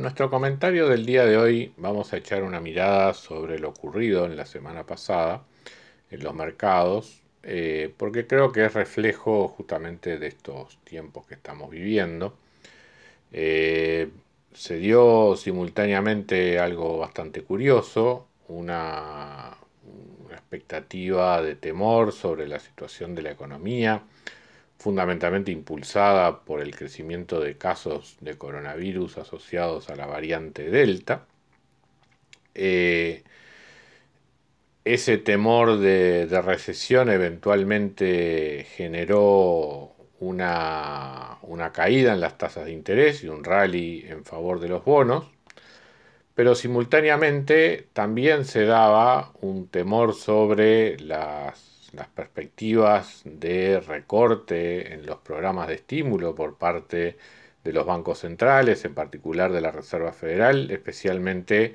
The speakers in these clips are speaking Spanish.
Nuestro comentario del día de hoy vamos a echar una mirada sobre lo ocurrido en la semana pasada en los mercados, eh, porque creo que es reflejo justamente de estos tiempos que estamos viviendo. Eh, se dio simultáneamente algo bastante curioso, una expectativa de temor sobre la situación de la economía, fundamentalmente impulsada por el crecimiento de casos de coronavirus asociados a la variante Delta. Eh, ese temor de, recesión eventualmente generó una, una, caída en las tasas de interés y un rally en favor de los bonos, pero simultáneamente también se daba un temor sobre las las perspectivas de recorte en los programas de estímulo por parte de los bancos centrales, en particular de la Reserva Federal, especialmente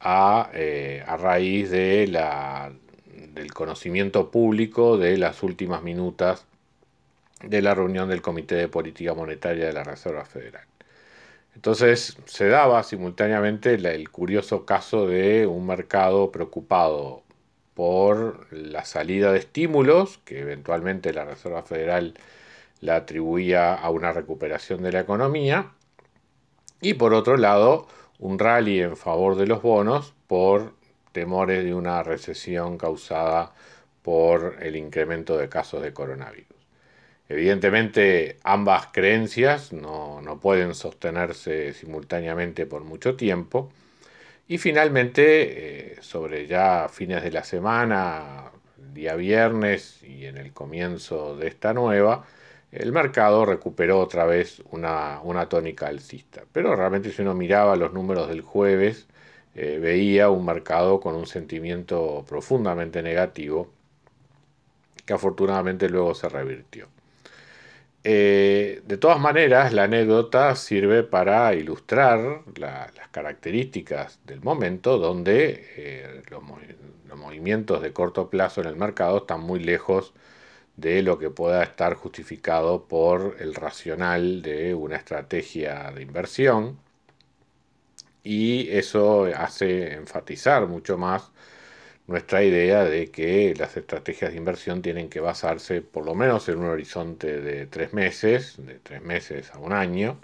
a, eh, raíz de la, del conocimiento público de las últimas minutas de la reunión del Comité de Política Monetaria de la Reserva Federal. Entonces se daba simultáneamente el curioso caso de un mercado preocupado por la salida de estímulos, que eventualmente la Reserva Federal la atribuía a una recuperación de la economía, y por otro lado, un rally en favor de los bonos por temores de una recesión causada por el incremento de casos de coronavirus. Evidentemente, ambas creencias no, no pueden sostenerse simultáneamente por mucho tiempo, y finalmente, eh, sobre ya fines de la semana, día viernes y en el comienzo de esta nueva, el mercado recuperó otra vez una, tónica alcista. Pero realmente si uno miraba los números del jueves, eh, veía un mercado con un sentimiento profundamente negativo que afortunadamente luego se revirtió. Eh, de todas maneras, la anécdota sirve para ilustrar las características del momento donde eh, los, movimientos de corto plazo en el mercado están muy lejos de lo que pueda estar justificado por el racional de una estrategia de inversión. Y eso hace enfatizar mucho más nuestra idea de que las estrategias de inversión tienen que basarse por lo menos en un horizonte de tres meses, de tres meses a un año,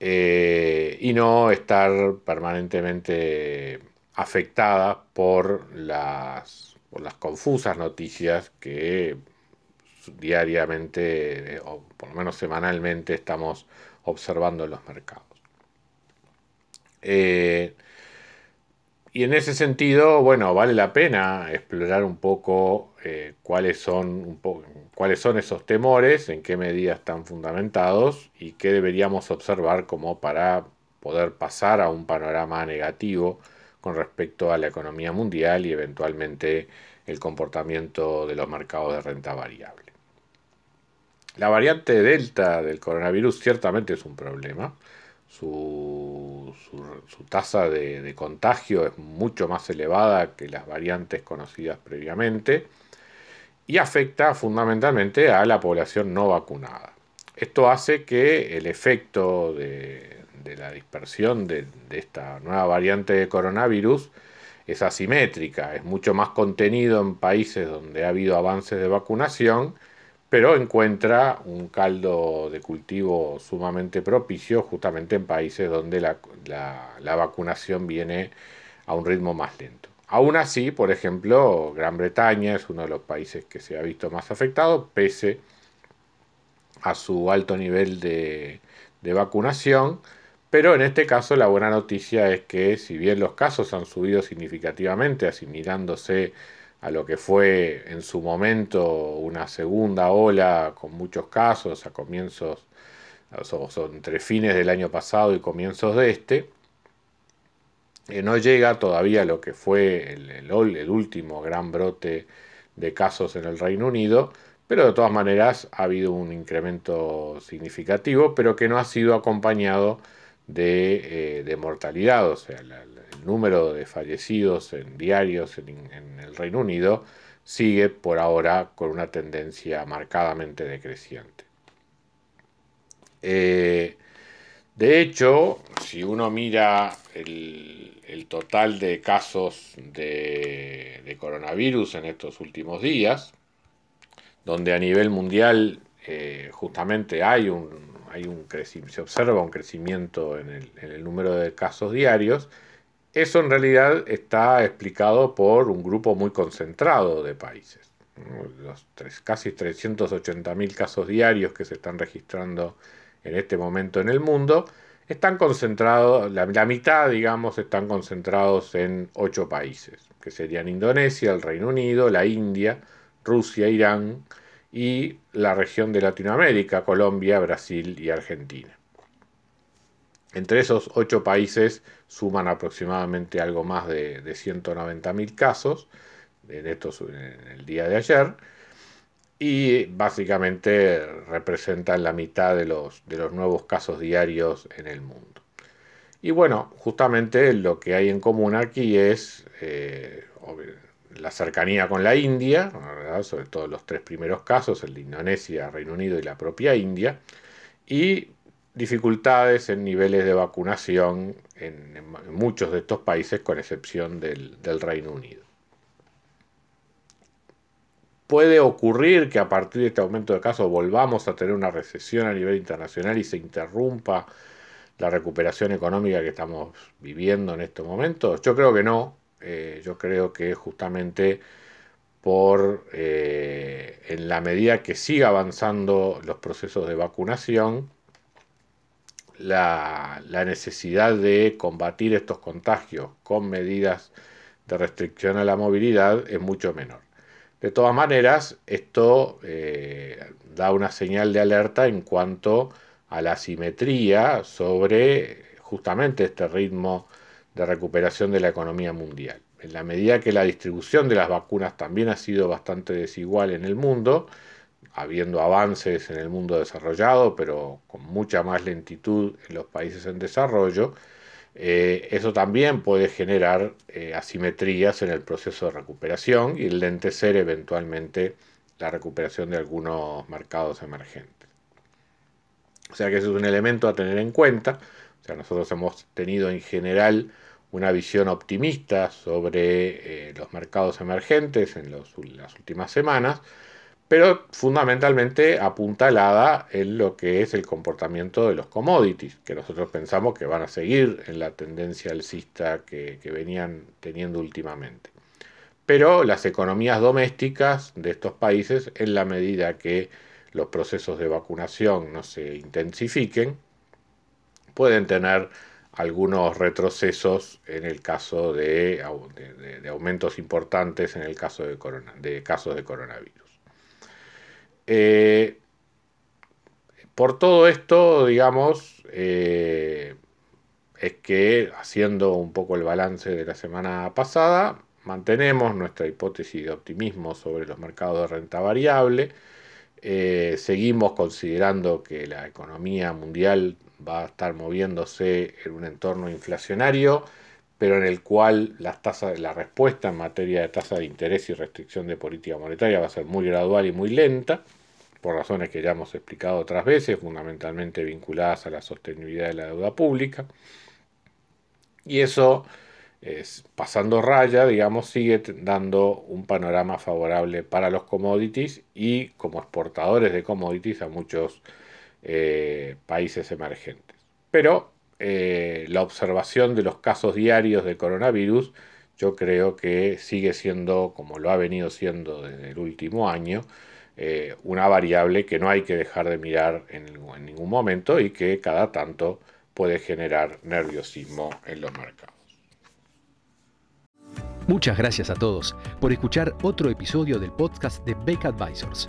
eh, y no estar permanentemente afectada por las, por las confusas noticias que diariamente o por lo menos semanalmente estamos observando en los mercados. Eh, y en ese sentido, bueno, vale la pena explorar un poco, eh, cuáles, son, cuáles son esos temores, en qué medida están fundamentados y qué deberíamos observar como para poder pasar a un panorama negativo con respecto a la economía mundial y eventualmente el comportamiento de los mercados de renta variable. La variante Delta del coronavirus ciertamente es un problema su, tasa de, contagio es mucho más elevada que las variantes conocidas previamente y afecta fundamentalmente a la población no vacunada. Esto hace que el efecto de, la dispersión de, de, esta nueva variante de coronavirus es asimétrica, es mucho más contenido en países donde ha habido avances de vacunación pero encuentra un caldo de cultivo sumamente propicio justamente en países donde la, vacunación viene a un ritmo más lento. Aún así, por ejemplo, Gran Bretaña es uno de los países que se ha visto más afectado, pese a su alto nivel de, de vacunación, pero en este caso la buena noticia es que si bien los casos han subido significativamente, asimilándose a lo que fue en su momento una segunda ola con muchos casos a comienzos entre fines del año pasado y comienzos de este, eh, no llega todavía a lo que fue el, el, último gran brote de casos en el Reino Unido, pero de todas maneras ha habido un incremento significativo, pero que no ha sido acompañado de, eh, mortalidad, o sea, el número de fallecidos en diarios en, el Reino Unido sigue por ahora con una tendencia marcadamente decreciente. Eh, de hecho, si uno mira el, total de casos de, coronavirus en estos últimos días, donde a nivel mundial eh, justamente hay un, hay un se observa un crecimiento en el, número de casos diarios, eso en realidad está explicado por un grupo muy concentrado de países. Los tres, casi 380.000 casos diarios que se están registrando en este momento en el mundo, están concentrados, la, mitad, digamos, están concentrados en ocho países, que serían Indonesia, el Reino Unido, la India, Rusia, Irán y la región de Latinoamérica, Colombia, Brasil y Argentina. Entre esos ocho países suman aproximadamente algo más de, de 190.000 casos en, estos, en el día de ayer y básicamente representan la mitad de los, de los nuevos casos diarios en el mundo. Y bueno, justamente lo que hay en común aquí es eh, la cercanía con la India, sobre todo los tres primeros casos, el de Indonesia, Reino Unido y la propia India, y dificultades en niveles de vacunación en, muchos de estos países, con excepción del Reino Unido. Puede ocurrir que a partir de este aumento de casos volvamos a tener una recesión a nivel internacional y se interrumpa la recuperación económica que estamos viviendo en estos momentos. Yo creo que no. Eh, yo creo que justamente por eh, en la medida que siga avanzando los procesos de vacunación, la, la, necesidad de combatir estos contagios con medidas de restricción a la movilidad es mucho menor. De todas maneras, esto eh, da una señal de alerta en cuanto a la simetría sobre justamente este ritmo de recuperación de la economía mundial. En la medida que la distribución de las vacunas también ha sido bastante desigual en el mundo, habiendo avances en el mundo desarrollado, pero con mucha más lentitud en los países en desarrollo, eh, eso también puede generar eh, asimetrías en el proceso de recuperación y lentecer eventualmente la recuperación de algunos mercados emergentes. O sea que eso es un elemento a tener en cuenta. O sea, nosotros hemos tenido en general una visión optimista sobre eh, los mercados emergentes en las últimas semanas, pero fundamentalmente apuntalada en lo que es el comportamiento de los commodities, que nosotros pensamos que van a seguir en la tendencia alcista que, venían teniendo últimamente. Pero las economías domésticas de estos países, en la medida que los procesos de vacunación no se intensifiquen, pueden tener algunos retrocesos en el caso de, aumentos importantes en el caso de, casos de coronavirus. Eh, por todo esto, digamos, eh, es que haciendo un poco el balance de la semana pasada, mantenemos nuestra hipótesis de optimismo sobre los mercados de renta variable. Eh, seguimos considerando que la economía mundial va a estar moviéndose en un entorno inflacionario pero en el cual las tasas, la respuesta en materia de tasa de interés y restricción de política monetaria va a ser muy gradual y muy lenta, por razones que ya hemos explicado otras veces, fundamentalmente vinculadas a la sostenibilidad de la deuda pública. Y eso, es, pasando raya, digamos, sigue dando un panorama favorable para los commodities y como exportadores de commodities a muchos eh, países emergentes. Pero eh, la observación de los casos diarios de coronavirus yo creo que sigue siendo, como lo ha venido siendo desde el último año, eh, una variable que no hay que dejar de mirar en, en ningún momento y que cada tanto puede generar nerviosismo en los mercados. Muchas gracias a todos por escuchar otro episodio del podcast de Beck Advisors.